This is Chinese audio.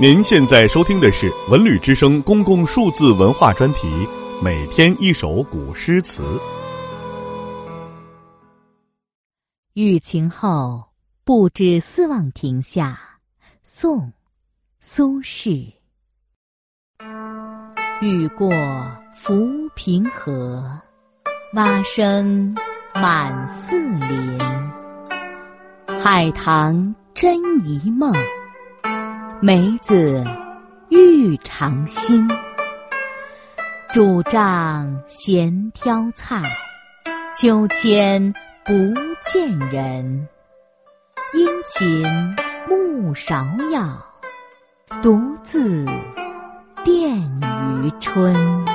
您现在收听的是文旅之声公共数字文化专题，每天一首古诗词。雨晴后，不知思望亭下。宋·苏轼。雨过浮萍河，蛙声满寺林。海棠真一梦，梅子欲长新。煮杖闲挑菜，秋千不见人。殷勤暮芍药，独自。惦于春。